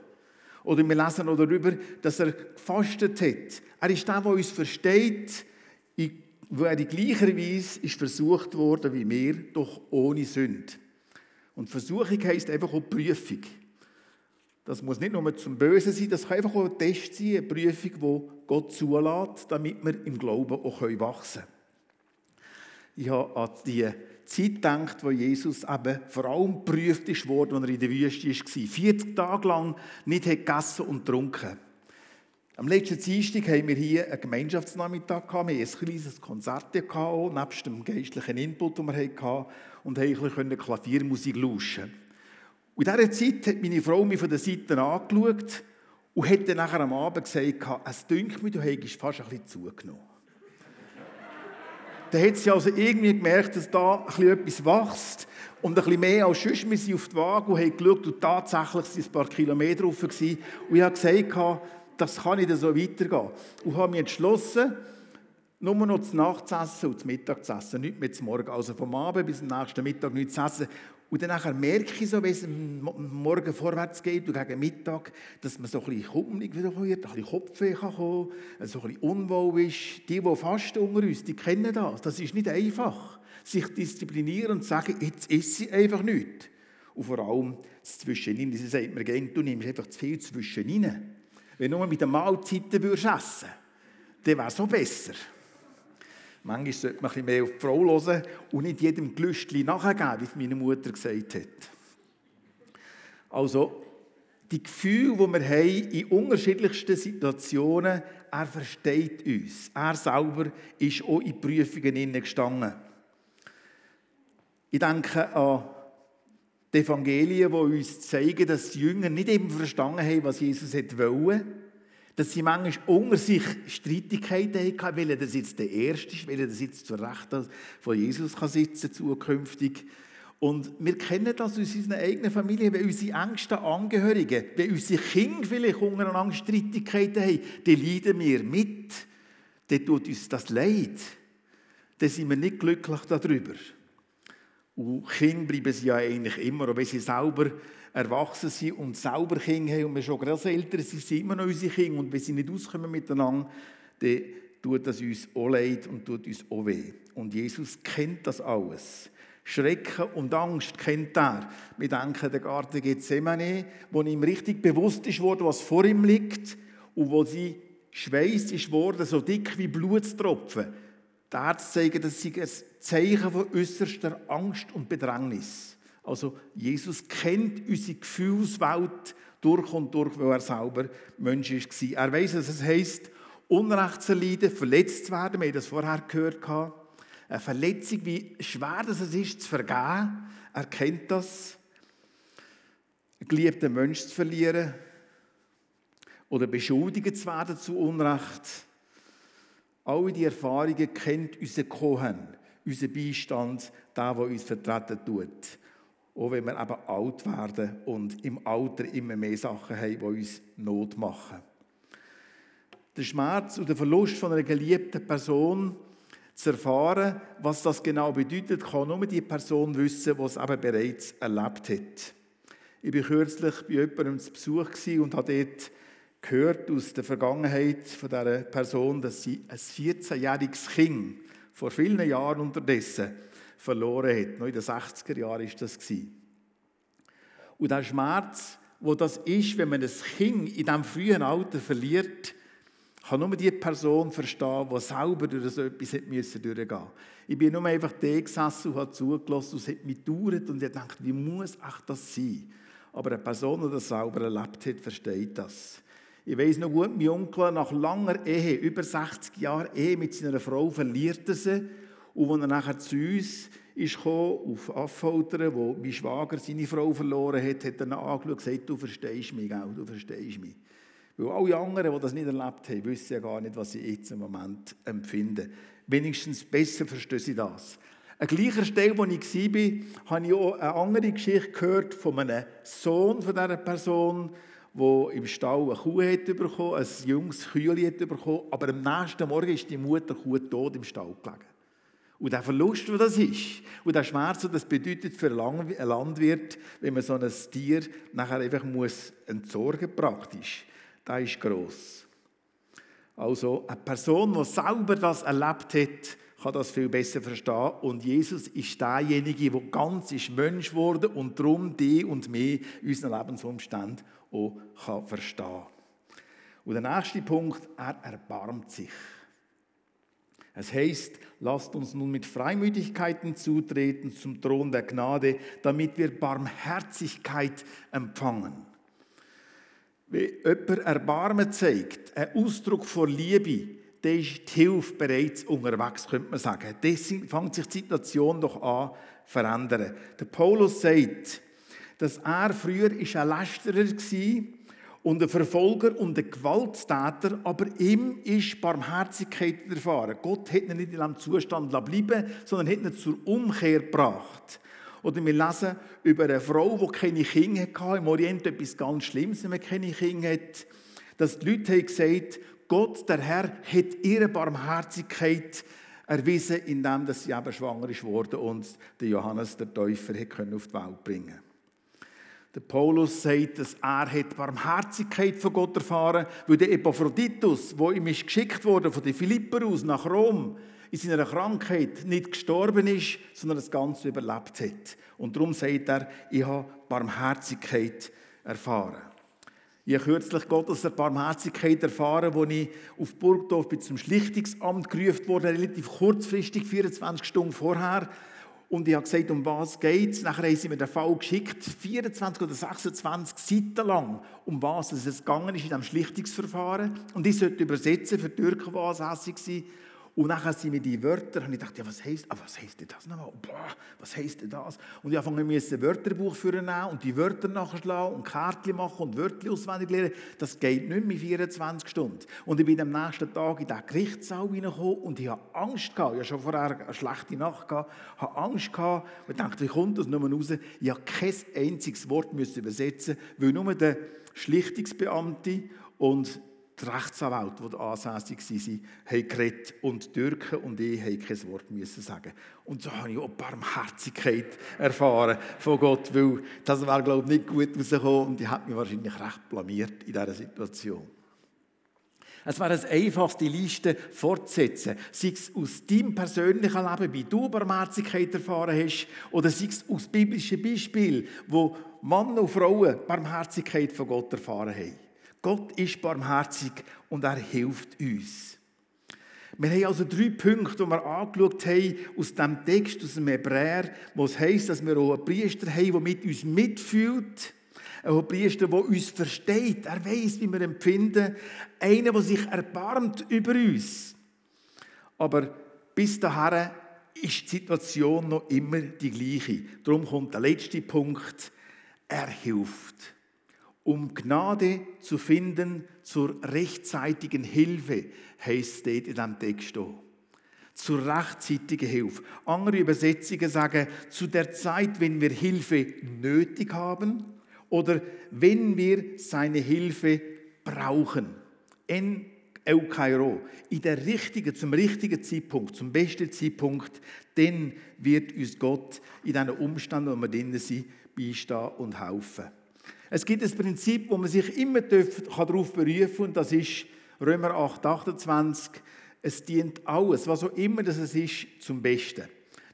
Oder wir lesen auch darüber, dass er gefastet hat. Er ist der, der uns versteht, wo er in gleicher Weise ist versucht worden wie wir, doch ohne Sünde. Und Versuchung heisst einfach auch Prüfung. Das muss nicht nur zum Bösen sein, das kann einfach auch ein Test sein, eine Prüfung, die Gott zulässt, damit wir im Glauben auch wachsen können. Ich habe an die Zeit gedacht, wo Jesus eben vor allem geprüft worden, als er in der Wüste war. 40 Tage lang nicht gegessen und getrunken. Am letzten Dienstag haben wir hier einen Gemeinschaftsnachmittag gehabt. Wir hatten ein kleines Konzert nebst dem geistlichen Input, den wir hatten, und haben ein bisschen Klaviermusik lauschen. Und in dieser Zeit hat meine Frau mich von der Seite angeschaut und hat dann nachher am Abend gesagt, es dünkt mir, du hättest fast ein bisschen zugenommen. dann hat sie also irgendwie gemerkt, dass da etwas wächst und ein bisschen mehr als sonst. Wir sind auf die Waage und haben geschaut und tatsächlich sind ein paar Kilometer drauf. Und ich habe gesagt, das kann nicht so weitergehen. Und habe mich entschlossen, nur noch zu Nacht zu essen und zu Mittag zu essen, nicht mehr zum Morgen. Also vom Abend bis zum nächsten Mittag nichts zu essen. Und dann merke ich so, wie es Morgen vorwärts geht und gegen Mittag, dass man so ein bisschen kummelig wird, ein bisschen Kopfweh kann kommen, so ein bisschen unwohl ist. Die, die fasten unter uns, die kennen das. Das ist nicht einfach, sich disziplinieren und sagen, jetzt ist sie einfach nicht. Und vor allem das Zwischenin. Sie sagt mir du nimmst einfach zu viel Zwischenin. Wenn du nur mit den Mahlzeiten würdest essen dann wäre es so besser. Manchmal sollte man ein mehr auf die Frau hören und nicht jedem Gelüstchen nachgeben, wie es meine Mutter gesagt hat. Also, die Gefühle, die wir haben in unterschiedlichsten Situationen, er versteht uns. Er selber ist auch in Prüfungen gestanden. Ich denke an die Evangelien, die uns zeigen, dass die Jünger nicht eben verstanden haben, was Jesus wollte dass sie manchmal unter sich Streitigkeiten hatten, weil das jetzt der Erste ist, weil das jetzt zur Rechten von Jesus kann sitzen zukünftig. Und wir kennen das aus unserer eigenen Familie, wenn unsere engsten Angehörigen, wenn unsere Kinder vielleicht untereinander Streitigkeiten haben, dann leiden wir mit. Dann tut uns das leid. Dann sind wir nicht glücklich darüber. Und Kinder bleiben sie ja eigentlich immer, auch wenn sie selber erwachsen sind und selber Kinder haben und wir schon Großeltern sind, sind immer noch unsere Kinder. Und wenn sie nicht auskommen miteinander, dann tut das uns auch leid und tut uns auch weh. Und Jesus kennt das alles. Schrecken und Angst kennt er. Wir denken, der Garten Gethsemane, wo ihm richtig bewusst ist worden, was vor ihm liegt und wo sie Schweiß ist worden, so dick wie Blutstropfen. Die Ärzte zeigen, das sei ein Zeichen von äußerster Angst und Bedrängnis. Also Jesus kennt unsere Gefühlswelt durch und durch, weil er selber Mensch war. Er weiß, dass es heisst, Unrecht zu leiden, verletzt zu werden. Wir haben das vorher gehört. Eine Verletzung, wie schwer es ist, zu vergeben. Er kennt das. Geliebten Mensch zu verlieren oder beschuldigt zu werden zu Unrecht. Alle diese Erfahrungen kennt unser Kohen, unser Beistand, der, der uns vertreten tut. Auch wenn wir eben alt werden und im Alter immer mehr Sachen haben, die uns Not machen. Der Schmerz und der Verlust von einer geliebten Person zu erfahren, was das genau bedeutet, kann nur die Person wissen, die es eben bereits erlebt hat. Ich war kürzlich bei jemandem zu Besuch und habe dort gehört aus der Vergangenheit von dieser Person, dass sie ein 14-jähriges Kind vor vielen Jahren unterdessen verloren hat. Noch in den 60er Jahren war das. Und der Schmerz, wo das ist, wenn man ein Kind in diesem frühen Alter verliert, kann nur die Person verstehen, die selber durch so etwas durchgehen musste. Ich bin nur einfach da gesessen und habe zugelassen und es hat mich gedauert und ich dachte, wie muss ach das sein? Aber eine Person, die das selber erlebt hat, versteht das. Ich weiß noch gut, mein Onkel nach langer Ehe, über 60 Jahren Ehe mit seiner Frau, verliert er sie und als er nachher zu uns ist gekommen, auf Affoltern, wo mein Schwager seine Frau verloren hat, hat er ihn angeschaut und gesagt, du verstehst mich, gell? du verstehst mich. Weil alle anderen, die das nicht erlebt haben, wissen ja gar nicht, was sie jetzt im Moment empfinden. Wenigstens besser verstehen sie das. An gleicher Stelle, wo ich war, habe ich auch eine andere Geschichte gehört von einem Sohn von dieser Person, der im Stall eine Kuh hat bekommen, ein junges Kühl hat bekommen, aber am nächsten Morgen ist die Mutter Kuh tot im Stall gelegen. Und der Verlust, der das ist, und der Schmerz, der das bedeutet für einen Landwirt, wenn man so ein Tier nachher einfach muss entsorgen praktisch, der ist gross. Also eine Person, die selber das erlebt hat, kann das viel besser verstehen. Und Jesus ist derjenige, der ganz ist Mensch wurde und darum die und mich unseren Lebensumständen auch kann verstehen Und der nächste Punkt, er erbarmt sich. Es heißt, lasst uns nun mit Freimütigkeiten zutreten zum Thron der Gnade, damit wir Barmherzigkeit empfangen. Wenn jemand Erbarmen zeigt, ein Ausdruck von Liebe, dann ist die Hilfe bereits unterwegs, könnte man sagen. Deswegen fängt sich die Situation doch an zu verändern. Der Paulus sagt, dass er früher ein Lästerer war und ein Verfolger und ein Gewalttäter, aber ihm ist Barmherzigkeit widerfahren. Gott hat ihn nicht in diesem Zustand bleiben sondern hat ihn zur Umkehr gebracht. Oder wir lesen über eine Frau, die keine Kinder hatte, im Orient etwas ganz Schlimmes, wenn man keine Kinder hat, dass die Leute haben gesagt Gott, der Herr, hat ihre Barmherzigkeit erwiesen, indem sie eben schwanger ist worden und Johannes, der Täufer, auf die Welt bringen der Paulus sagt, dass er hat Barmherzigkeit von Gott erfahren weil der Epaphroditus, wo ihm ist geschickt wurde von den Philipper aus nach Rom, in seiner Krankheit nicht gestorben ist, sondern das Ganze überlebt hat. Und darum sagt er, ich habe Barmherzigkeit erfahren. Ich habe kürzlich Gottes Barmherzigkeit erfahren, als ich auf Burgdorf zum Schlichtungsamt gerufen wurde, relativ kurzfristig, 24 Stunden vorher. Und ich habe gesagt, um was geht es. Nachher haben sie mir den Fall geschickt, 24 oder 26 Seiten lang, um was es gegangen ist in diesem Schlichtungsverfahren. Und ich sollte übersetzen für die Türken, die ansässig waren. Und dann sind mir die Wörter, und ich dachte, ja, was heisst, ah, was heisst das nochmal? Boah, was heisst das? Und ich angefangen, ein Wörterbuch nehmen und die Wörter nachschlagen und Kärtchen machen und Wörter auswendig lernen. Das geht nicht mehr 24 Stunden. Und ich bin am nächsten Tag in den Gerichtssaal reingekommen und ich habe Angst gehabt. Ich hatte schon vorher eine schlechte Nacht gehabt, habe Angst gehabt und dachte, wie kommt das nur raus? Ich habe kein einziges Wort müssen übersetzen, weil nur der Schlichtungsbeamte und die Rechtsanwälte, die ansässig waren, haben geredet und die Türken und ich haben kein Wort sagen. Und so habe ich auch Barmherzigkeit erfahren von Gott, weil das wäre, glaube ich, nicht gut rausgekommen und ich habe mich wahrscheinlich recht blamiert in dieser Situation. Es wäre eine einfachste Liste fortzusetzen. Sei es aus deinem persönlichen Leben, wie du Barmherzigkeit erfahren hast, oder sei es aus biblischen Beispielen, wo Mann und Frauen Barmherzigkeit von Gott erfahren haben. Gott ist barmherzig und er hilft uns. Wir haben also drei Punkte, die wir angeschaut haben aus dem Text, aus dem Hebräer, wo es heisst, dass wir auch einen Priester haben, der mit uns mitfühlt. Ein Priester, der uns versteht. Er weiß, wie wir empfinden. Einer, der sich erbarmt über uns. Aber bis dahin ist die Situation noch immer die gleiche. Darum kommt der letzte Punkt. Er hilft um Gnade zu finden zur rechtzeitigen Hilfe, heißt es in diesem Text. Zur rechtzeitigen Hilfe. Andere Übersetzungen sagen, zu der Zeit, wenn wir Hilfe nötig haben oder wenn wir seine Hilfe brauchen. En Eukairo. In der richtigen, zum richtigen Zeitpunkt, zum besten Zeitpunkt, dann wird uns Gott in diesen Umständen, wo wir drinnen sind, beistehen und helfen. Es gibt ein Prinzip, wo man sich immer darauf berufen kann, und das ist Römer 8, 28. Es dient alles, was auch immer das ist, zum Besten.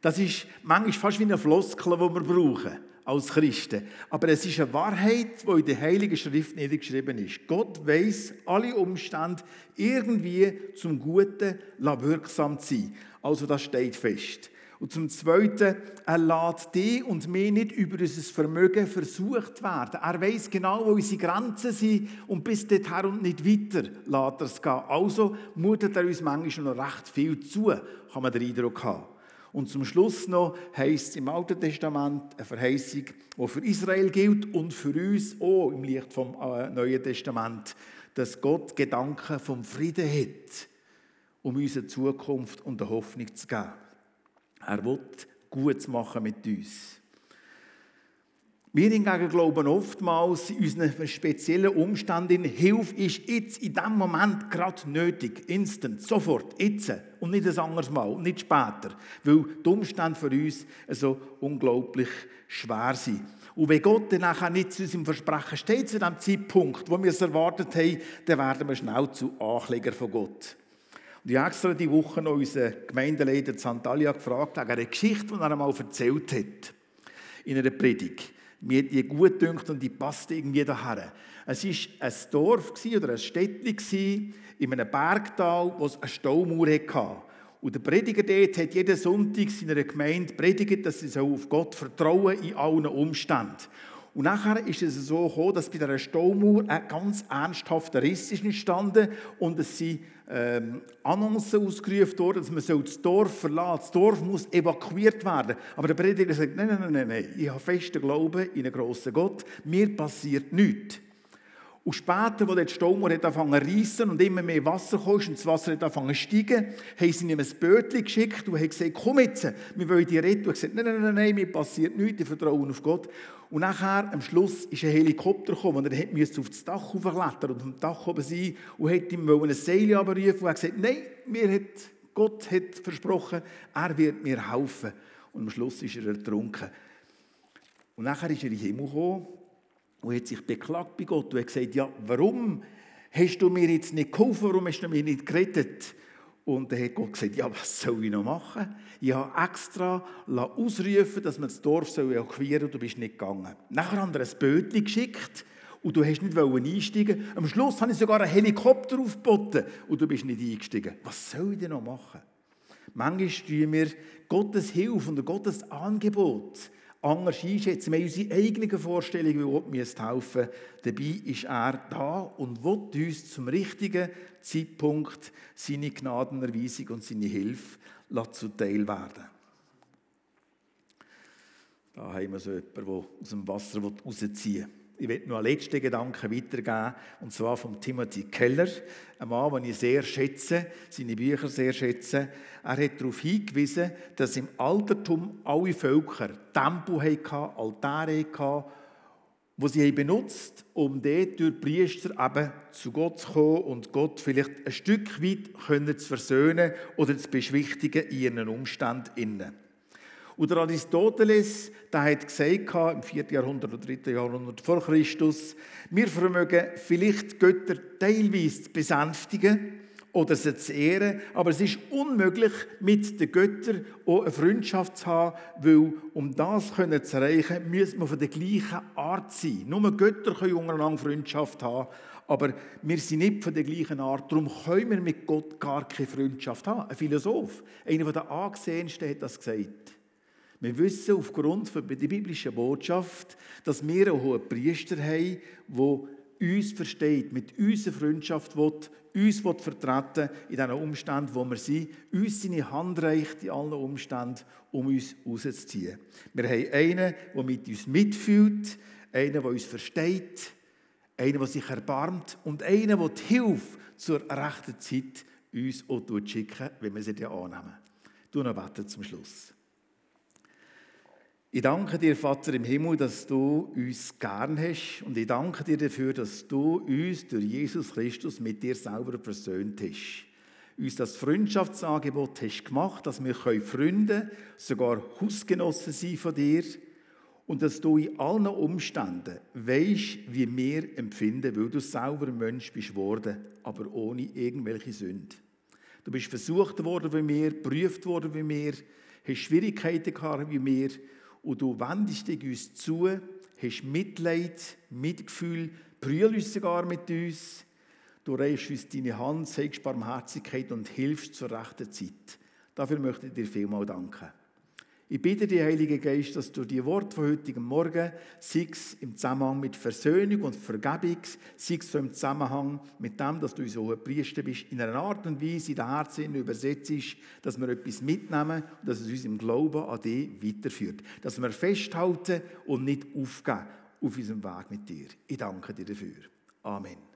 Das ist manchmal fast wie eine Floskel, die wir brauchen als Christen. Aber es ist eine Wahrheit, die in der Heiligen Schrift niedergeschrieben ist. Gott weiß alle Umstände irgendwie zum Guten wirksam zu sein. Also das steht fest. Und zum Zweiten, er lässt die und mich nicht über unser Vermögen versucht werden. Er weiß genau, wo unsere Grenzen sind und bis dorthin und nicht weiter lässt er es gehen. Also mutet er uns manchmal noch recht viel zu, kann man den Eindruck haben. Und zum Schluss noch heißt es im Alten Testament eine Verheißung, die für Israel gilt und für uns auch im Licht vom äh, Neuen Testament, dass Gott Gedanken vom Frieden hat, um unsere Zukunft und eine Hoffnung zu geben. Er will Gutes machen mit uns. Wir hingegen glauben oftmals in unseren speziellen Umständen, Hilfe ist jetzt in diesem Moment gerade nötig, instant, sofort, jetzt und nicht ein anderes Mal, nicht später, weil die Umstände für uns so unglaublich schwer sind. Und wenn Gott dann nachher nicht zu unserem Versprechen steht, zu dem Zeitpunkt, wo wir es erwartet haben, dann werden wir schnell zu Ankläger von Gott. Und ich habe extra die Woche noch unseren Gemeindeleiter Santalia gefragt, wegen einer Geschichte, die er einmal erzählt hat. In einer Predigt. Mir die gut gedünkt und die passt irgendwie daher. Es war ein Dorf oder ein Städtchen in einem Bergtal, wo es eine Staumauer hatte. Und der Prediger dort hat jeden Sonntag seiner Gemeinde predigt, dass sie auf Gott vertrauen in allen Umständen. Und nachher ist es so gekommen, dass bei dieser Staumauer ein ganz ernsthafter Riss ist entstanden und es sind ähm, Annoncen ausgerufen worden, dass man das Dorf verlassen soll. Das Dorf muss evakuiert werden. Aber der Prediger sagt, nein, nein, nein, nein, ich habe festen Glauben in einen grossen Gott, mir passiert nichts. Und später, als der Staumauer angefangen zu reissen und immer mehr Wasser kam und das Wasser angefangen zu steigen, haben sie ihm ein Bötchen geschickt und haben gesagt, komm jetzt, wir wollen dich retten. Und er gesagt, nein, nein, nein, mir passiert nichts, ich vertraue auf Gott. Und nachher, am Schluss, ist ein Helikopter gekommen und er musste auf das Dach hochklettern und dem Dach oben sein und hat ihm ein Seil abrufen und hat gesagt, nein, mir hat, Gott hat versprochen, er wird mir helfen. Und am Schluss ist er ertrunken. Und nachher ist er in den Himmel gekommen und hat sich beklagt bei Gott und hat gesagt, ja, warum hast du mir jetzt nicht geholfen, warum hast du mir nicht gerettet? Und dann hat Gott gesagt, ja, was soll ich noch machen? Ich habe extra ausrufen dass man das Dorf soll und du bist nicht gegangen. Nachher haben wir ein Bötchen geschickt und du hast nicht einsteigen Am Schluss habe ich sogar einen Helikopter aufgeboten und du bist nicht eingestiegen. Was soll ich denn noch machen? Manchmal tun wir Gottes Hilfe und Gottes Angebot anders einschätzen. Wir haben unsere eigenen Vorstellungen, wie Gott helfen müsste. Dabei ist er da und will uns zum richtigen Zeitpunkt seine Gnadenerweisung und seine Hilfe zuteil werden. Da haben wir so jemanden, der aus dem Wasser rausziehen will. Ich werde noch einen letzten Gedanken weitergeben, und zwar von Timothy Keller, ein Mann, den ich sehr schätze, seine Bücher sehr schätze. Er hat darauf hingewiesen, dass im Altertum alle Völker Tempel hatten, Altäre hatten, die sie benutzt um dort durch Priester eben zu Gott zu kommen und Gott vielleicht ein Stück weit zu versöhnen oder zu beschwichtigen in ihren Umständen. Und der Aristoteles, der hat gesagt, im 4. Jahrhundert oder 3. Jahrhundert vor Christus, wir vermögen vielleicht Götter teilweise zu besänftigen oder sie zu ehren, aber es ist unmöglich, mit den Göttern auch eine Freundschaft zu haben, weil um das zu erreichen, müssen wir von der gleichen Art sein. Nur Götter können untereinander Freundschaft haben, aber wir sind nicht von der gleichen Art. Darum können wir mit Gott gar keine Freundschaft haben. Ein Philosoph, einer der angesehensten, hat das gesagt. Wir wissen aufgrund der biblischen Botschaft, dass wir einen hohen Priester haben, der uns versteht, mit unserer Freundschaft will, uns will vertreten in diesen Umständen, wo wir sind, uns seine Hand reicht in allen Umständen, um uns rauszuziehen. Wir haben einen, der mit uns mitfühlt, einen, der uns versteht, einen, der sich erbarmt und einen, der die Hilfe zur rechten Zeit uns auch schicken, wenn wir sie annehmen. Du noch zum Schluss. Ich danke dir, Vater im Himmel, dass du uns gern hast und ich danke dir dafür, dass du uns durch Jesus Christus mit dir selber versöhnt hast. Uns das Freundschaftsangebot hast gemacht, dass wir Freunde, sogar Hausgenossen sein von dir und dass du in allen Umständen weißt, wie wir empfinden, weil du selber Mensch bist worden, aber ohne irgendwelche Sünde. Du bist versucht worden wie wir, geprüft worden wie wir, hast Schwierigkeiten gehabt wie wir und du wendest dich uns zu, hast Mitleid, Mitgefühl, brüllst sogar mit uns. Du reichst uns deine Hand, zeigst Barmherzigkeit und hilfst zur rechten Zeit. Dafür möchte ich dir vielmal danken. Ich bitte dich, Heiliger Geist, dass du die Worte von heutigem Morgen, sei es im Zusammenhang mit Versöhnung und Vergebung, sei es so im Zusammenhang mit dem, dass du so ein Priester bist, in einer Art und Weise in den Herzen übersetzt, dass wir etwas mitnehmen und dass es uns im Glauben an dich weiterführt. Dass wir festhalten und nicht aufgeben auf unserem Weg mit dir. Ich danke dir dafür. Amen.